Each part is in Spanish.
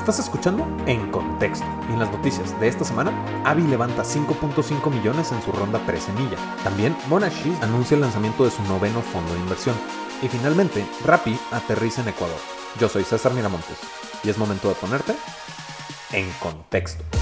Estás escuchando En Contexto. Y en las noticias de esta semana, Avi levanta 5.5 millones en su ronda pre-semilla. También Monash anuncia el lanzamiento de su noveno fondo de inversión. Y finalmente, Rappi aterriza en Ecuador. Yo soy César Miramontes y es momento de ponerte en contexto.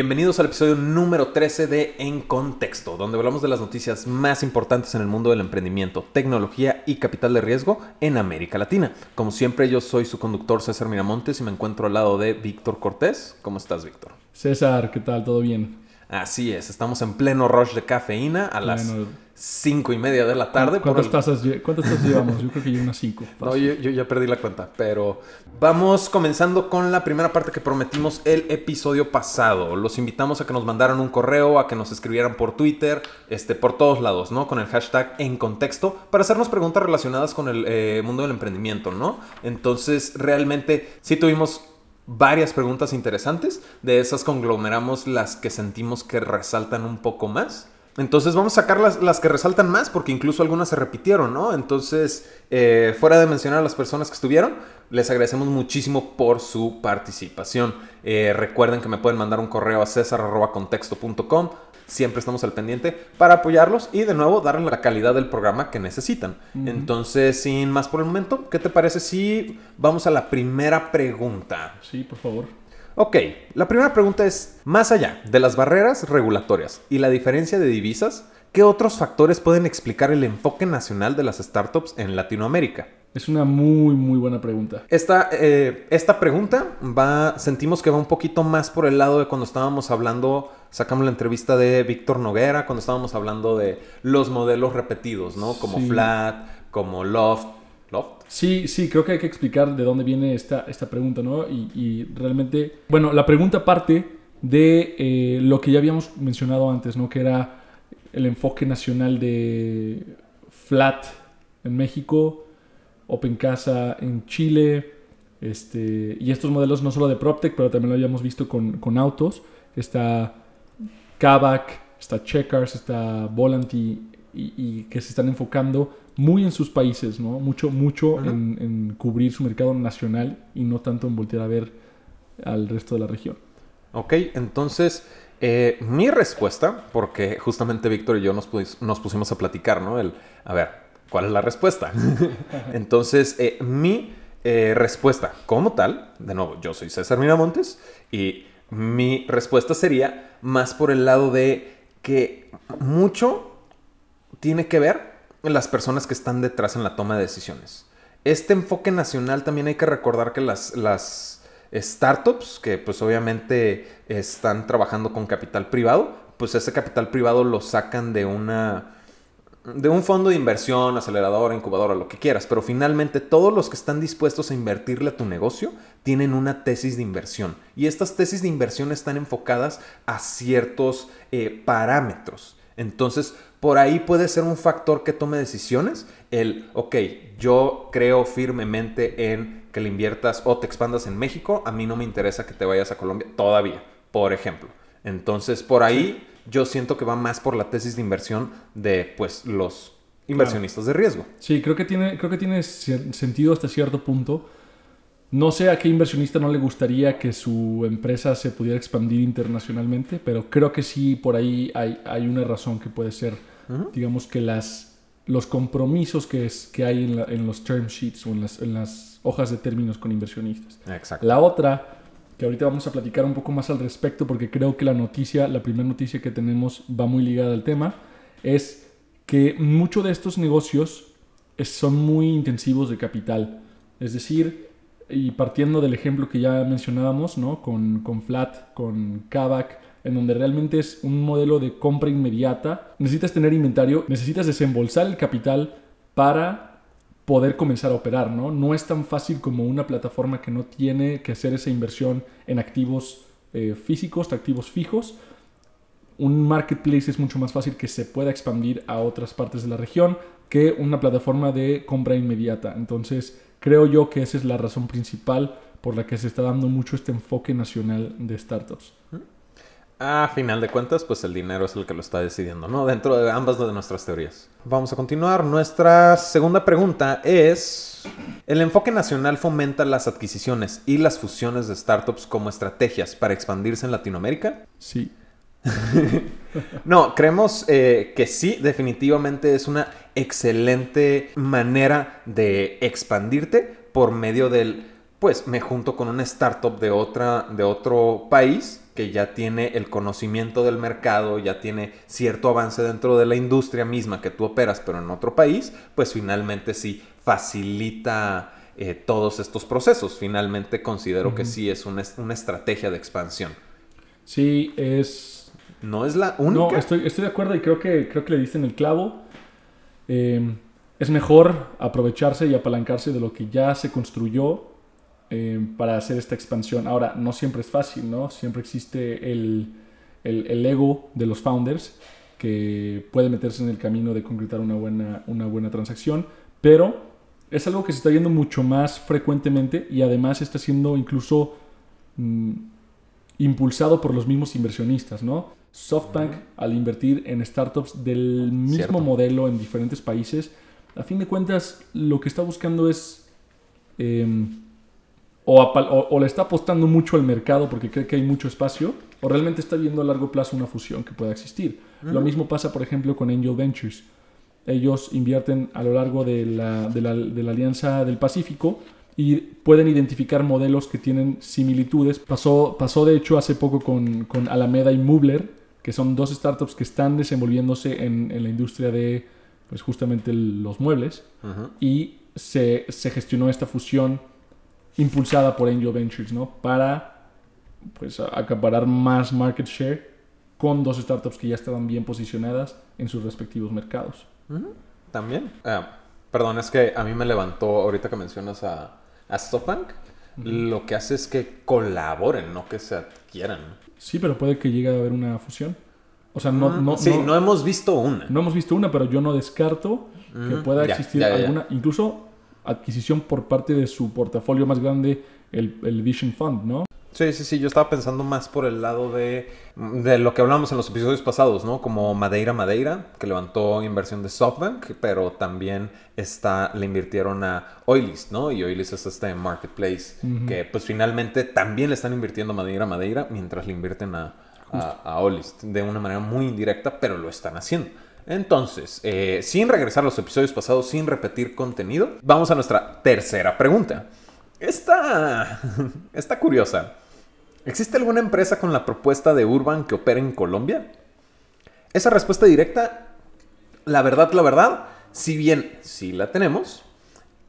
Bienvenidos al episodio número 13 de En Contexto, donde hablamos de las noticias más importantes en el mundo del emprendimiento, tecnología y capital de riesgo en América Latina. Como siempre, yo soy su conductor César Miramontes y me encuentro al lado de Víctor Cortés. ¿Cómo estás, Víctor? César, ¿qué tal? ¿Todo bien? Así es, estamos en pleno rush de cafeína a las cinco y media de la tarde. ¿Cuántas, tazas, llevamos? Yo creo que unas cinco. No, yo, ya perdí la cuenta, pero vamos comenzando con la primera parte que prometimos el episodio pasado. Los invitamos a que nos mandaran un correo, a que nos escribieran por Twitter, este, por todos lados, ¿no? Con el hashtag en contexto, para hacernos preguntas relacionadas con el eh, mundo del emprendimiento, ¿no? Entonces, realmente sí tuvimos varias preguntas interesantes. De esas conglomeramos las que sentimos que resaltan un poco más. Entonces vamos a sacar las, que resaltan más porque incluso algunas se repitieron, ¿no? Entonces, eh, fuera de mencionar a las personas que estuvieron, les agradecemos muchísimo por su participación. Eh, recuerden que me pueden mandar un correo a cesar.contexto.com siempre estamos al pendiente para apoyarlos y de nuevo darles la calidad del programa que necesitan. Entonces, sin más por el momento, ¿qué te parece si vamos a la primera pregunta? Sí, por favor. Ok, la primera pregunta es, más allá de las barreras regulatorias y la diferencia de divisas, ¿qué otros factores pueden explicar el enfoque nacional de las startups en Latinoamérica? Es una muy, muy buena pregunta. Esta, eh, esta pregunta va, sentimos que va un poquito más por el lado de cuando estábamos hablando, sacamos la entrevista de Víctor Noguera, cuando estábamos hablando de los modelos repetidos, ¿no? Como Flat, como Loft. ¿Loft? Sí, sí, creo que hay que explicar de dónde viene esta, esta pregunta, ¿no? Y, realmente, bueno, la pregunta parte de eh, lo que ya habíamos mencionado antes, ¿no? Que era el enfoque nacional de Flat en México Open Casa en Chile. Este, y estos modelos no solo de PropTech, pero también lo habíamos visto con, autos. Está Kavak, está Checkers, está Volanty y, que se están enfocando muy en sus países, ¿no? Mucho, mucho en, cubrir su mercado nacional y no tanto en voltear a ver al resto de la región. Ok, entonces eh, mi respuesta, porque justamente Víctor y yo nos, nos pusimos a platicar, ¿no? El, a ver, ¿Cuál es la respuesta? Entonces, eh, mi eh, respuesta como tal, de nuevo, yo soy César Miramontes y mi respuesta sería más por el lado de que mucho tiene que ver en las personas que están detrás en la toma de decisiones. Este enfoque nacional también hay que recordar que las, las startups, que pues obviamente están trabajando con capital privado, pues ese capital privado lo sacan de una de un fondo de inversión, aceleradora, incubadora, lo que quieras, pero finalmente todos los que están dispuestos a invertirle a tu negocio tienen una tesis de inversión y estas tesis de inversión están enfocadas a ciertos eh, parámetros. Entonces, por ahí puede ser un factor que tome decisiones, el, ok, yo creo firmemente en que le inviertas o te expandas en México, a mí no me interesa que te vayas a Colombia todavía, por ejemplo. Entonces, por ahí yo siento que va más por la tesis de inversión de pues los inversionistas de riesgo. Sí, creo que tiene, creo que tiene sentido hasta cierto punto. No sé a qué inversionista no le gustaría que su empresa se pudiera expandir internacionalmente, pero creo que sí por ahí hay, hay una razón que puede ser, digamos que las, los compromisos que, es, que hay en, en los term sheets o en las, en las hojas de términos con inversionistas. Exacto. La otra que ahorita vamos a platicar un poco más al respecto porque creo que la noticia, la primera noticia que tenemos va muy ligada al tema, es que muchos de estos negocios son muy intensivos de capital. Es decir, y partiendo del ejemplo que ya mencionábamos, ¿no? con, con Flat, con Kavak, en donde realmente es un modelo de compra inmediata, necesitas tener inventario, necesitas desembolsar el capital para poder comenzar a operar, ¿no? No es tan fácil como una plataforma que no tiene que hacer esa inversión en activos eh, físicos, activos fijos. Un marketplace es mucho más fácil que se pueda expandir a otras partes de la región que una plataforma de compra inmediata. Entonces, creo yo que esa es la razón principal por la que se está dando mucho este enfoque nacional de startups. A final de cuentas, pues el dinero es el que lo está decidiendo, ¿no? Dentro de ambas de nuestras teorías. Vamos a continuar. Nuestra segunda pregunta es... ¿El enfoque nacional fomenta las adquisiciones y las fusiones de startups como estrategias para expandirse en Latinoamérica? Sí. no, creemos eh, que sí, definitivamente es una excelente manera de expandirte por medio del, pues me junto con una startup de, otra, de otro país que ya tiene el conocimiento del mercado, ya tiene cierto avance dentro de la industria misma que tú operas, pero en otro país, pues finalmente sí facilita eh, todos estos procesos. Finalmente considero que sí es una, una, estrategia de expansión. Sí, es... No es la única. No, estoy, estoy de acuerdo y creo que, creo que le diste en el clavo. Eh, es mejor aprovecharse y apalancarse de lo que ya se construyó eh, para hacer esta expansión. Ahora, no siempre es fácil, ¿no? Siempre existe el, el, ego de los founders que puede meterse en el camino de concretar una buena, una buena transacción, pero es algo que se está viendo mucho más frecuentemente y además está siendo incluso mm, impulsado por los mismos inversionistas, ¿no? SoftBank, al invertir en startups del mismo modelo en diferentes países, a fin de cuentas, lo que está buscando es em, o, le está apostando mucho al mercado porque cree que hay mucho espacio, o realmente está viendo a largo plazo una fusión que pueda existir. Lo mismo pasa, por ejemplo, con Angel Ventures. Ellos invierten a lo largo de la, de la, Alianza del Pacífico y pueden identificar modelos que tienen similitudes. Pasó, pasó de hecho hace poco con, con Alameda y Mubler, que son dos startups que están desenvolviéndose en, en la industria de pues justamente los muebles y se, se gestionó esta fusión impulsada por Angel Ventures, ¿no? Para pues acaparar más market share con dos startups que ya estaban bien posicionadas en sus respectivos mercados. También. Ah, perdón, es que a mí me levantó ahorita que mencionas a, a SoftBank. Lo que hace es que colaboren, no que se adquieran. Sí, pero puede que llegue a haber una fusión. O sea, no, no, sí, no, hemos visto una. No hemos visto una, pero yo no descarto que pueda existir alguna. Incluso adquisición por parte de su portafolio más grande, el, Vision Fund, ¿no? Sí, sí, sí, yo estaba pensando más por el lado de, de, lo que hablamos en los episodios pasados, ¿no? Como Madeira Madeira, que levantó inversión de SoftBank, pero también está, le invirtieron a Oilist, ¿no? Y Oilist es este marketplace que pues finalmente también le están invirtiendo a Madeira Madeira mientras le invierten a, a, a Oilist de una manera muy indirecta, pero lo están haciendo. Entonces, eh, sin regresar a los episodios pasados, sin repetir contenido, vamos a nuestra tercera pregunta. Esta está curiosa. ¿Existe alguna empresa con la propuesta de Urban que opere en Colombia? Esa respuesta directa, la verdad, la verdad, si bien sí la tenemos,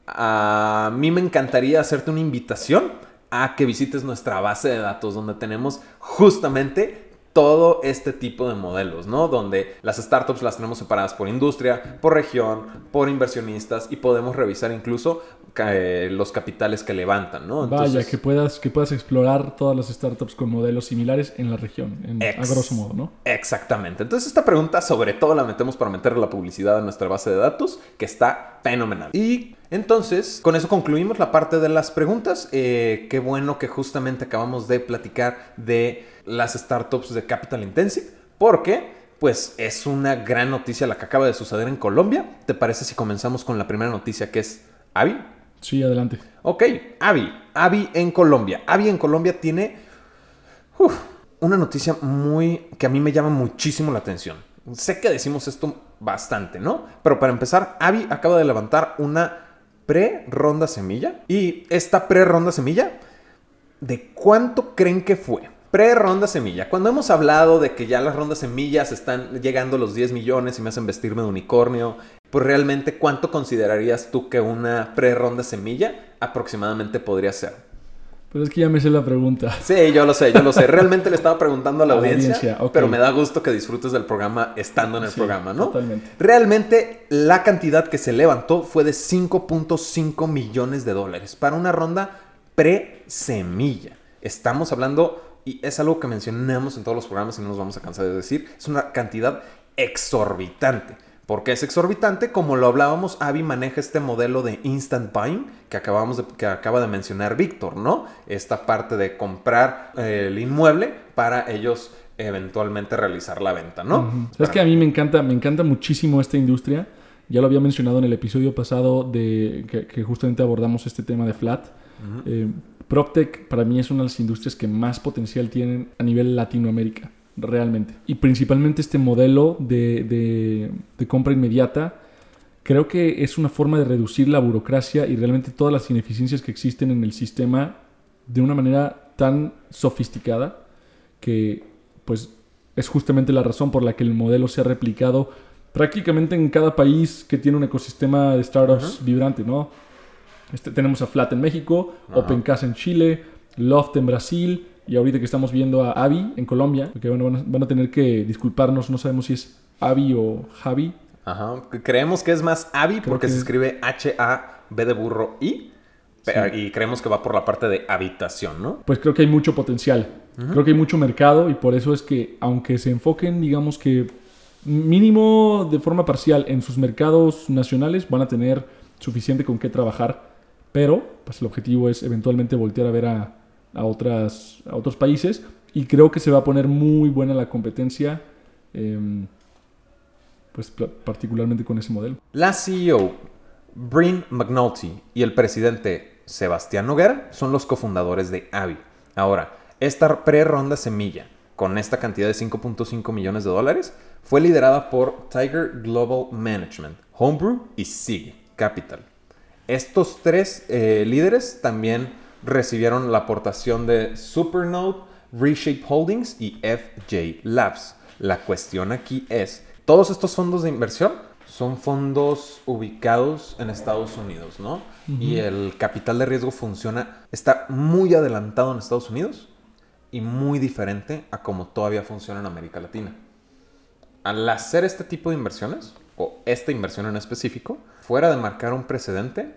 a mí me encantaría hacerte una invitación a que visites nuestra base de datos donde tenemos justamente todo este tipo de modelos, ¿no? Donde las startups las tenemos separadas por industria, por región, por inversionistas y podemos revisar incluso eh, los capitales que levantan, ¿no? Vaya, que puedas, que puedas explorar todas las startups con modelos similares en la región, a grosso modo, ¿no? Exactamente. Entonces esta pregunta sobre todo la metemos para meterle la publicidad a nuestra base de datos, que está fenomenal. Y entonces, con eso concluimos la parte de las preguntas. Eh, qué bueno que justamente acabamos de platicar de las startups de Capital Intensive, porque pues es una gran noticia la que acaba de suceder en Colombia. ¿Te parece si comenzamos con la primera noticia que es Avi? Sí, adelante. Ok, Avi. Avi en Colombia. Avi en Colombia tiene una noticia muy que a mí me llama muchísimo la atención. Sé que decimos esto bastante, ¿no? Pero para empezar, Avi acaba de levantar una pre-ronda semilla. Y esta pre-ronda semilla, ¿de cuánto creen que fue? Pre-ronda semilla. Cuando hemos hablado de que ya las rondas semillas están llegando a los 10 millones y me hacen vestirme de unicornio, pues realmente cuánto considerarías tú que una pre-ronda semilla aproximadamente podría ser? Pero es que ya me sé la pregunta. Sí, yo lo sé, yo lo sé. Realmente le estaba preguntando a la, audiencia, pero me da gusto que disfrutes del programa estando en el programa, ¿no? Totalmente. Realmente la cantidad que se levantó fue de 5.5 millones de dólares para una ronda pre-semilla. Estamos hablando y es algo que mencionamos en todos los programas y no nos vamos a cansar de decir, es una cantidad exorbitante. ¿Por qué es exorbitante? Como lo hablábamos, Avi maneja este modelo de instant buying que, acabamos de, que acaba de mencionar Víctor, ¿no? Esta parte de comprar eh, el inmueble para ellos eventualmente realizar la venta, ¿no? Es que a mí me encanta, me encanta muchísimo esta industria. Ya lo había mencionado en el episodio pasado de que, justamente abordamos este tema de Flat. Uh PropTech para mí es una de las industrias que más potencial tienen a nivel Latinoamérica, realmente. Y principalmente este modelo de, de compra inmediata creo que es una forma de reducir la burocracia y realmente todas las ineficiencias que existen en el sistema de una manera tan sofisticada que pues es justamente la razón por la que el modelo se ha replicado prácticamente en cada país que tiene un ecosistema de startups vibrante, ¿no? Este, tenemos a Flat en México, OpenCasa en Chile, Loft en Brasil y ahorita que estamos viendo a Avi en Colombia, porque bueno, van, a, tener que disculparnos, no sabemos si es Avi o Javi. Ajá, creemos que es más Avi porque se escribe H-A-B de burro I. Y creemos que va por la parte de habitación, ¿no? Pues creo que hay mucho potencial. Creo que hay mucho mercado y por eso es que, aunque se enfoquen, digamos que mínimo de forma parcial en sus mercados nacionales, van a tener suficiente con qué trabajar. Pero, pues el objetivo es eventualmente voltear a ver a, otras, a otros países. Y creo que se va a poner muy buena la competencia. Em, pues particularmente con ese modelo. La CEO, Bryn McNulty, y el presidente Sebastián Noguera son los cofundadores de Avi. Ahora, esta pre-ronda semilla, con esta cantidad de 5.5 millones de dólares, fue liderada por Tiger Global Management, Homebrew y SIG Capital. Estos tres eh, líderes también recibieron la aportación de Supernode, Reshape Holdings y FJ Labs. La cuestión aquí es, todos estos fondos de inversión son fondos ubicados en Estados Unidos, ¿no? Y el capital de riesgo funciona, está muy adelantado en Estados Unidos y muy diferente a como todavía funciona en América Latina. Al hacer este tipo de inversiones, o esta inversión en específico, fuera de marcar un precedente,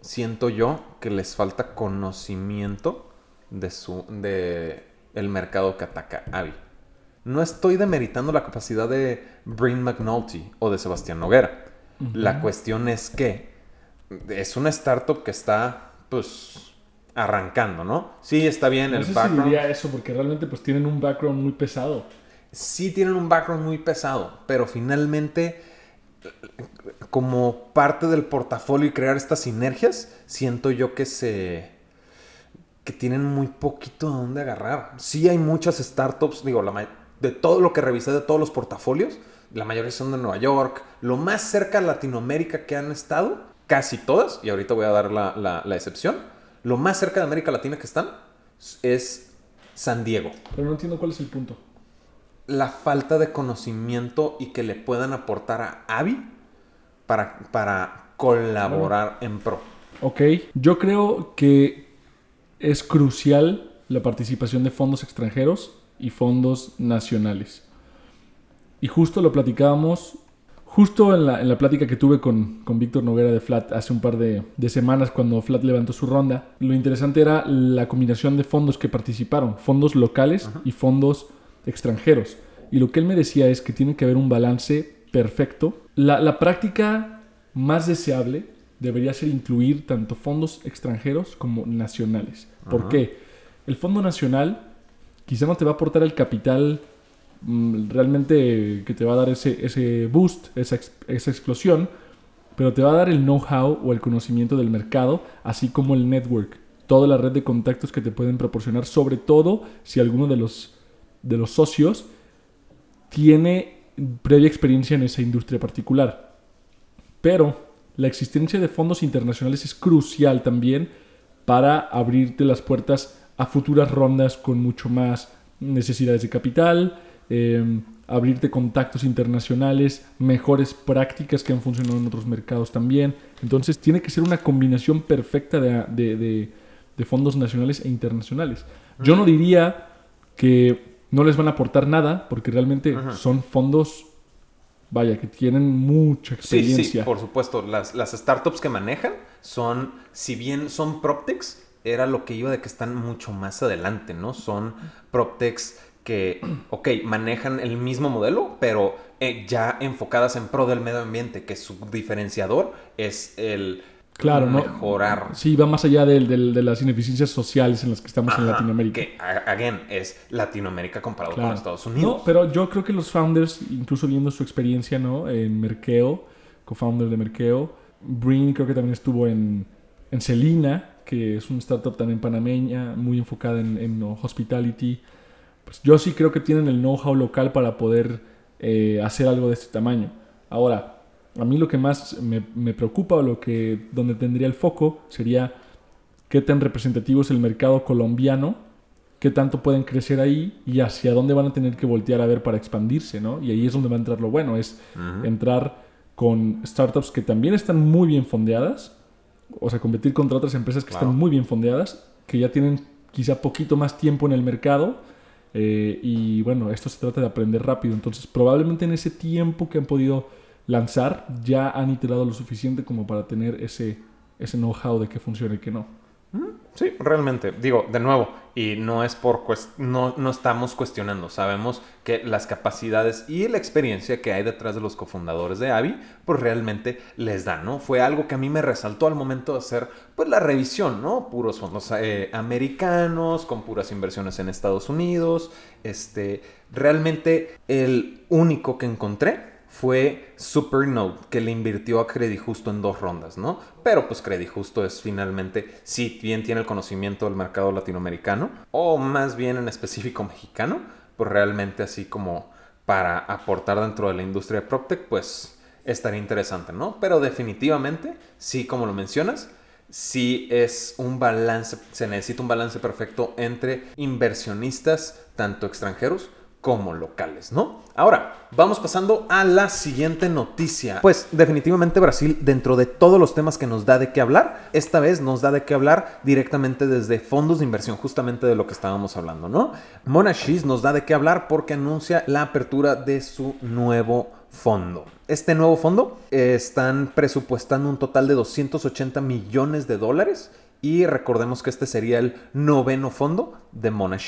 siento yo que les falta conocimiento de su de el mercado que ataca Avi. No estoy demeritando la capacidad de Bryn McNulty o de Sebastián Noguera. La cuestión es que es una startup que está, pues, arrancando, ¿no? Sí, está bien el background. Si diría eso porque realmente, pues, tienen un background muy pesado. Sí tienen un background muy pesado, pero finalmente, como parte del portafolio y crear estas sinergias, siento yo que se que tienen muy poquito de dónde agarrar. Sí hay muchas startups, digo, la, de todo lo que revisé de todos los portafolios, la mayoría son de Nueva York, lo más cerca a Latinoamérica que han estado, casi todas, y ahorita voy a dar la, excepción, lo más cerca de América Latina que están es San Diego. Pero no entiendo cuál es el punto. La falta de conocimiento y que le puedan aportar a Avi para, para colaborar en pro. Ok, yo creo que es crucial la participación de fondos extranjeros y fondos nacionales. Y justo lo platicábamos, justo en la, en la plática que tuve con, con Víctor Noguera de Flat hace un par de, de, semanas cuando Flat levantó su ronda, lo interesante era la combinación de fondos que participaron, fondos locales y fondos extranjeros. Y lo que él me decía es que tiene que haber un balance perfecto. La, la práctica más deseable debería ser incluir tanto fondos extranjeros como nacionales. ¿Por qué? El fondo nacional quizá no te va a aportar el capital mm, realmente que te va a dar ese, ese boost, esa, esa explosión, pero te va a dar el know-how o el conocimiento del mercado, así como el network, toda la red de contactos que te pueden proporcionar, sobre todo si alguno de los, de los socios tiene previa experiencia en esa industria particular. Pero la existencia de fondos internacionales es crucial también para abrirte las puertas a futuras rondas con mucho más necesidades de capital, em, abrirte contactos internacionales, mejores prácticas que han funcionado en otros mercados también. Entonces tiene que ser una combinación perfecta de, fondos nacionales e internacionales. Yo no diría que no les van a aportar nada, porque realmente son fondos, vaya, que tienen mucha experiencia. Sí, sí, por supuesto. Las, las startups que manejan son, si bien son PropTechs, era lo que iba de que están mucho más adelante, ¿no? Son PropTechs que, ok, manejan el mismo modelo, pero eh, ya enfocadas en pro del medio ambiente, que su diferenciador es el Claro, ¿no? mejorar. Sí, va más allá del- de, las ineficiencias sociales en las que estamos en Latinoamérica. Que, again, es Latinoamérica comparado Claro. con Estados Unidos. No, pero yo creo que los founders, incluso viendo su experiencia ¿no? en Merkeo, co-founder de Merkeo, Breen creo que también estuvo en, en Celina, que es una startup también panameña, muy enfocada en, en hospitality. Pues yo sí creo que tienen el know-how local para poder eh, hacer algo de este tamaño. Ahora, a mí lo que más me, me preocupa o lo que donde tendría el foco sería qué tan representativo es el mercado colombiano qué tanto pueden crecer ahí y hacia dónde van a tener que voltear a ver para expandirse, ¿no? Y ahí es donde va a entrar lo bueno, es entrar con startups que también están muy bien fondeadas, o sea, competir contra otras empresas que están muy bien fondeadas, que ya tienen quizá poquito más tiempo en el mercado. eh, y bueno, esto se trata de aprender rápido. Entonces, probablemente en ese tiempo que han podido lanzar, ya han iterado lo suficiente como para tener ese, ese know-how de qué funciona y qué no. Sí, realmente. Digo, de nuevo, y no es por no, no estamos cuestionando. Sabemos que las capacidades y la experiencia que hay detrás de los cofundadores de Avi, pues realmente les dan, ¿no? Fue algo que a mí me resaltó al momento de hacer, pues, la revisión, ¿no? Puros fondos eh, americanos, con puras inversiones en Estados Unidos. Este, realmente el único que encontré fue Supernode, que le invirtió a Credit Justo en dos rondas, ¿no? Pero pues Credit Justo es finalmente, si bien tiene el conocimiento del mercado latinoamericano, o más bien en específico mexicano, pues realmente así como para aportar dentro de la industria de PropTech, pues estaría interesante, ¿no? Pero definitivamente, sí, como lo mencionas, sí es un balance, se necesita un balance perfecto entre inversionistas, tanto extranjeros como locales, ¿no? Ahora, vamos pasando a la siguiente noticia. Pues definitivamente Brasil, dentro de todos los temas que nos da de qué hablar, esta vez nos da de qué hablar directamente desde fondos de inversión, justamente de lo que estábamos hablando, ¿no? Mona X nos da de qué hablar porque anuncia la apertura de su nuevo fondo. Este nuevo fondo eh, están presupuestando un total de 280 millones de dólares y recordemos que este sería el noveno fondo de Mona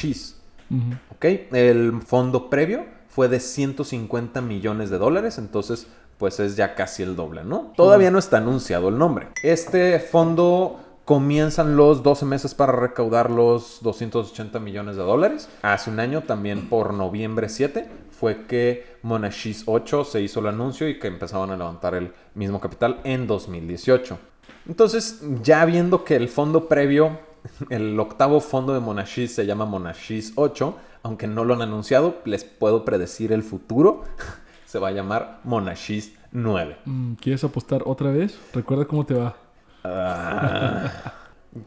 X. Ujú. ¿ok? El fondo previo fue de 150 millones de dólares, entonces pues es ya casi el doble, ¿no? Todavía no está anunciado el nombre. Este fondo comienzan los 12 meses para recaudar los 280 millones de dólares. Hace un año, también por noviembre 7, fue que Monashis 8 se hizo el anuncio y que empezaban a levantar el mismo capital en 2018. Entonces, ya viendo que el fondo previo, el octavo fondo de Monashis se llama Monashis 8, aunque no lo han anunciado, les puedo predecir el futuro. Se va a llamar Monashis 9. Mm, ¿Quieres apostar otra vez? Recuerda cómo te va. Ah,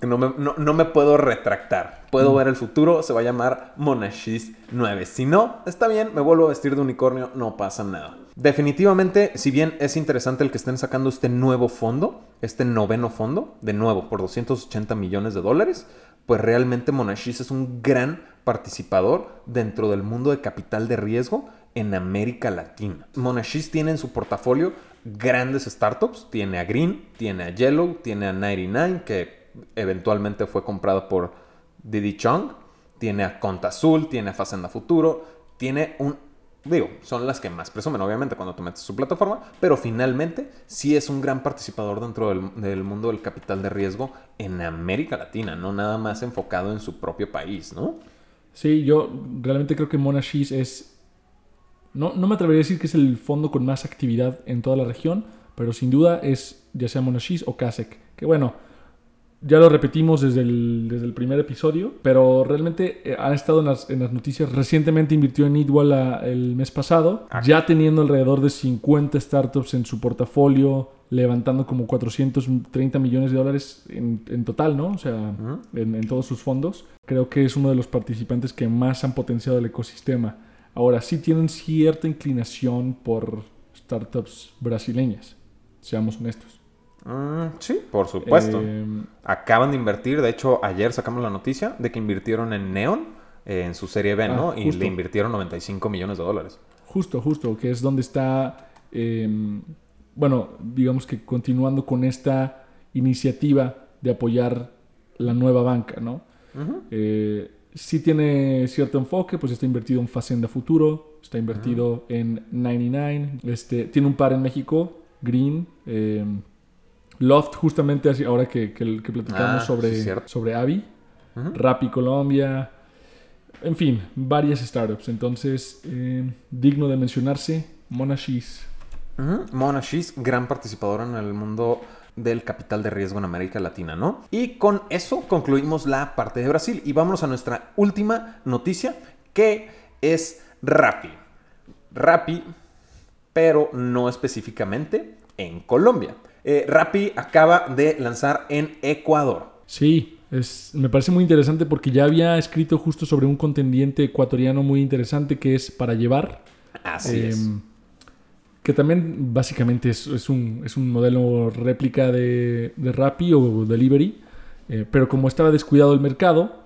no, me, no- no me puedo retractar. Puedo ver el futuro, se va a llamar Monashis 9. Si no, está bien, me vuelvo a vestir de unicornio, no pasa nada. Definitivamente, si bien es interesante el que estén sacando este nuevo fondo, este noveno fondo, de nuevo, por 280 millones de dólares, pues realmente Monashis es un gran participador dentro del mundo de capital de riesgo en América Latina. Monashis tiene en su portafolio grandes startups. Tiene a Green, tiene a Yellow, tiene a 99, que eventualmente fue comprado por Didi Chong. Tiene a Conta Azul, tiene a Facenda Futuro. Tiene un... Digo, son las que más presumen, obviamente, cuando tú metes su plataforma, pero finalmente sí es un gran participador dentro del, del mundo del capital de riesgo en América Latina, no nada más enfocado en su propio país, ¿no? Sí, yo realmente creo que Monashis es. No, no me atrevería a decir que es el fondo con más actividad en toda la región, pero sin duda es ya sea Monashis o Kasek. Que bueno, ya lo repetimos desde el, desde el primer episodio, pero realmente eh, ha estado en las, en las noticias. Recientemente invirtió en Idwal la- el mes pasado, Ah. ya teniendo alrededor de 50 startups en su portafolio, levantando como 430 millones de dólares en, en total, ¿no? O sea, en, en todos sus fondos. Creo que es uno de los participantes que más han potenciado el ecosistema. Ahora, sí tienen cierta inclinación por startups brasileñas, seamos honestos. Mm, sí, por supuesto. Eh, Acaban de invertir, de hecho, ayer sacamos la noticia de que invirtieron en Neon, eh, en su serie B, Ah, ¿no? Y le invirtieron 95 millones de dólares. Justo, justo, que es donde está, eh, bueno, digamos que continuando con esta iniciativa de apoyar la nueva banca, ¿no? Eh, sí tiene cierto enfoque, pues está invertido en Facenda Futuro, está invertido en 99, este, tiene un par en México, Green, eh, Loft, justamente así, ahora que, que, que platicamos Ah, sobre, sí, sobre Avi, Ujú. Rappi Colombia, en fin, varias startups. Entonces, eh, digno de mencionarse, Monashis. Ujú. Mona Shiz, gran participadora en el mundo del capital de riesgo en América Latina, ¿no? Y con eso concluimos la parte de Brasil y vámonos a nuestra última noticia que es Rappi. Rappi, pero no específicamente en Colombia. Eh, Rappi acaba de lanzar en Ecuador. Sí, es, me parece muy interesante porque ya había escrito justo sobre un contendiente ecuatoriano muy interesante que es para llevar. Así eh, es. Que también básicamente es, es un, es un modelo réplica de, de Rappi o Delivery. eh, pero como estaba descuidado el mercado,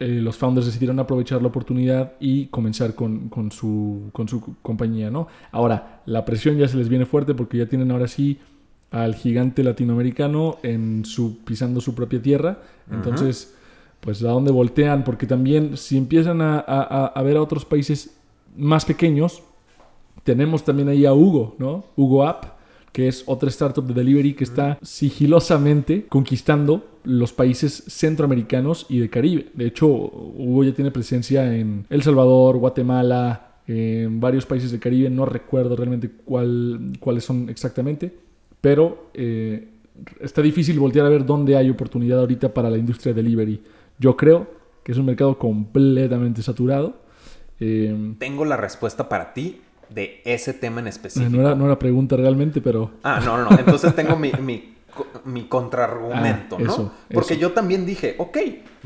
eh, los founders decidieron aprovechar la oportunidad y comenzar con, con su, con su compañía, ¿no? Ahora, la presión ya se les viene fuerte porque ya tienen ahora sí al gigante latinoamericano en su, pisando su propia tierra. Entonces, pues a dónde voltean, porque también si empiezan a, a- a- a ver a otros países más pequeños, tenemos también ahí a Hugo, ¿no? Hugo App, que es otra startup de delivery que está sigilosamente conquistando los países centroamericanos y de Caribe. De hecho, Hugo ya tiene presencia en El Salvador, Guatemala, en varios países de Caribe. No recuerdo realmente cuál, cuáles son exactamente, pero eh, está difícil voltear a ver dónde hay oportunidad ahorita para la industria de delivery. Yo creo que es un mercado completamente saturado. Eh, Tengo la respuesta para ti de ese tema en específico. no, era, no era pregunta realmente, pero Ah, no, no, no. Entonces tengo mi, mi, mi contraargumento, Ah, ¿no? eso, Porque eso. yo también dije, ok,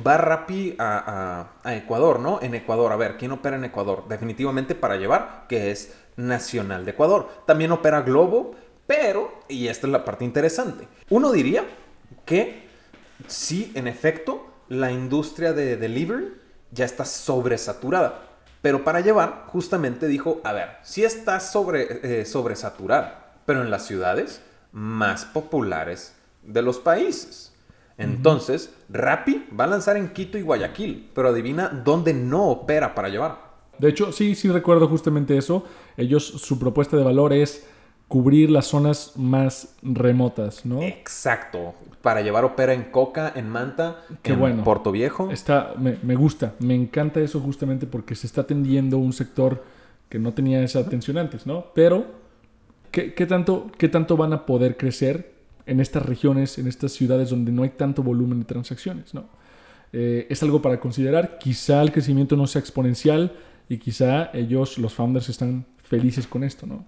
va Rappi a, a- a Ecuador, ¿no? En Ecuador, a ver, ¿quién opera en Ecuador? Definitivamente para llevar, que es Nacional de Ecuador. También opera Globo, pero, y esta es la parte interesante, uno diría que sí, en efecto, la industria de delivery ya está sobresaturada. Pero para llevar, justamente dijo, a ver, sí está sobre, eh, sobresaturada, pero en las ciudades más populares de los países. Entonces, Rappi va a lanzar en Quito y Guayaquil, pero adivina dónde no opera para llevar. De hecho, sí, sí recuerdo justamente eso. Ellos, su propuesta de valor es cubrir las zonas más remotas, ¿no? Exacto. Para llevar opera en Coca, en Manta, Qué en bueno. Puerto Viejo. Está, me, me gusta, me encanta eso justamente porque se está atendiendo un sector que no tenía esa atención antes, ¿no? Pero, ¿qué, qué tanto, ¿qué tanto van a poder crecer en estas regiones, en estas ciudades donde no hay tanto volumen de transacciones, ¿no? Eh, es algo para considerar. Quizá el crecimiento no sea exponencial y quizá ellos, los founders, están felices con esto, ¿no?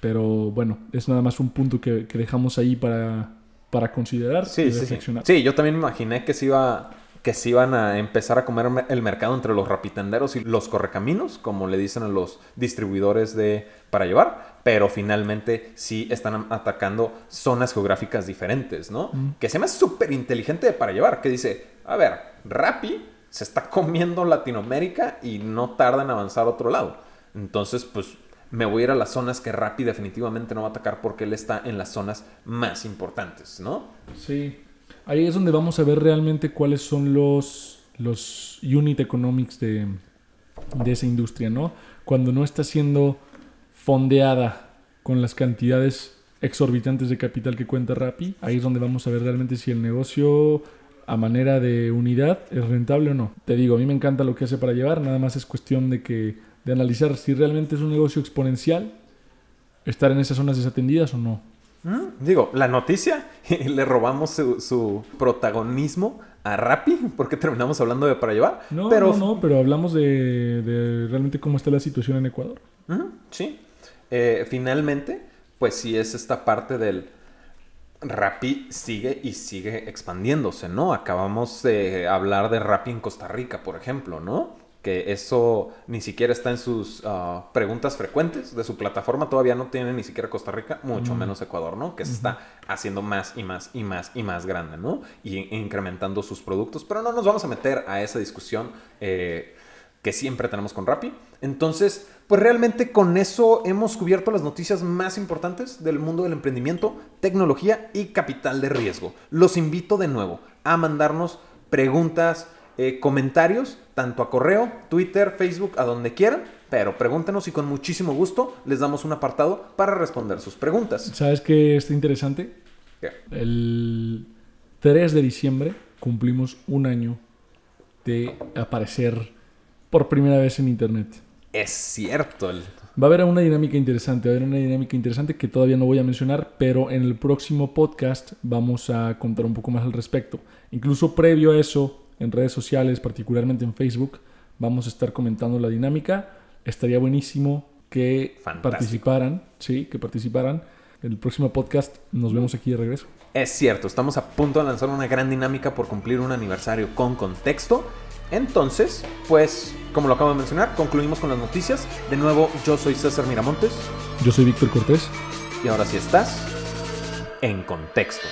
Pero bueno, es nada más un punto que, que dejamos ahí para, para considerar y Sí, sí, sí. reflexionar. Sí, yo también imaginé que se iba que se iban a empezar a comer me- el mercado entre los rapitenderos y los correcaminos, como le dicen a los distribuidores de para llevar, pero finalmente sí están atacando zonas geográficas diferentes, ¿no? Que se me hace súper inteligente de para llevar, que dice, a ver, Rappi se está comiendo Latinoamérica y no tarda en avanzar a otro lado. Entonces, pues me voy a ir a las zonas que Rappi definitivamente no va a atacar porque él está en las zonas más importantes, ¿no? Sí, ahí es donde vamos a ver realmente cuáles son los, los unit economics de, de esa industria, ¿no? Cuando no está siendo fondeada con las cantidades exorbitantes de capital que cuenta Rappi, ahí es donde vamos a ver realmente si el negocio a manera de unidad es rentable o no. Te digo, a mí me encanta lo que hace para llevar, nada más es cuestión de que de analizar si realmente es un negocio exponencial, estar en esas zonas desatendidas o no. Mm, Digo, la noticia, le robamos su, su protagonismo a Rappi, porque terminamos hablando de para llevar. No, pero, no, no, pero hablamos de, de realmente cómo está la situación en Ecuador. Sí. Eh, finalmente, pues sí es esta parte del Rappi sigue y sigue expandiéndose, ¿no? Acabamos de hablar de Rappi en Costa Rica, por ejemplo, ¿no? Que eso ni siquiera está en sus ah, preguntas frecuentes de su plataforma, todavía no tiene ni siquiera Costa Rica, mucho menos Ecuador, ¿no? Que se está haciendo más y más y más y más grande, ¿no? Y in- incrementando sus productos, pero no nos vamos a meter a esa discusión. eh, que siempre tenemos con Rappi. Entonces, pues realmente con eso hemos cubierto las noticias más importantes del mundo del emprendimiento, tecnología y capital de riesgo. Los invito de nuevo a mandarnos preguntas, eh, comentarios, tanto a correo, Twitter, Facebook, a donde quieran, pero pregúntenos y con muchísimo gusto les damos un apartado para responder sus preguntas. ¿Sabes qué está interesante? ¿Qué? El 3 de diciembre cumplimos un año de aparecer por primera vez en internet. Es cierto. el- Va a haber una dinámica interesante, va a haber una dinámica interesante que todavía no voy a mencionar, pero en el próximo podcast vamos a contar un poco más al respecto. Incluso previo a eso, en redes sociales, particularmente en Facebook, vamos a estar comentando la dinámica. Estaría buenísimo que Fantástico. participaran, sí, que participaran. El próximo podcast nos vemos aquí de regreso. Es cierto, estamos a punto de lanzar una gran dinámica por cumplir un aniversario con contexto. Entonces, pues, como lo acabo de mencionar, concluimos con las noticias. De nuevo, yo soy César Miramontes Yo soy Víctor Cortés. y ahora sí estás en contexto.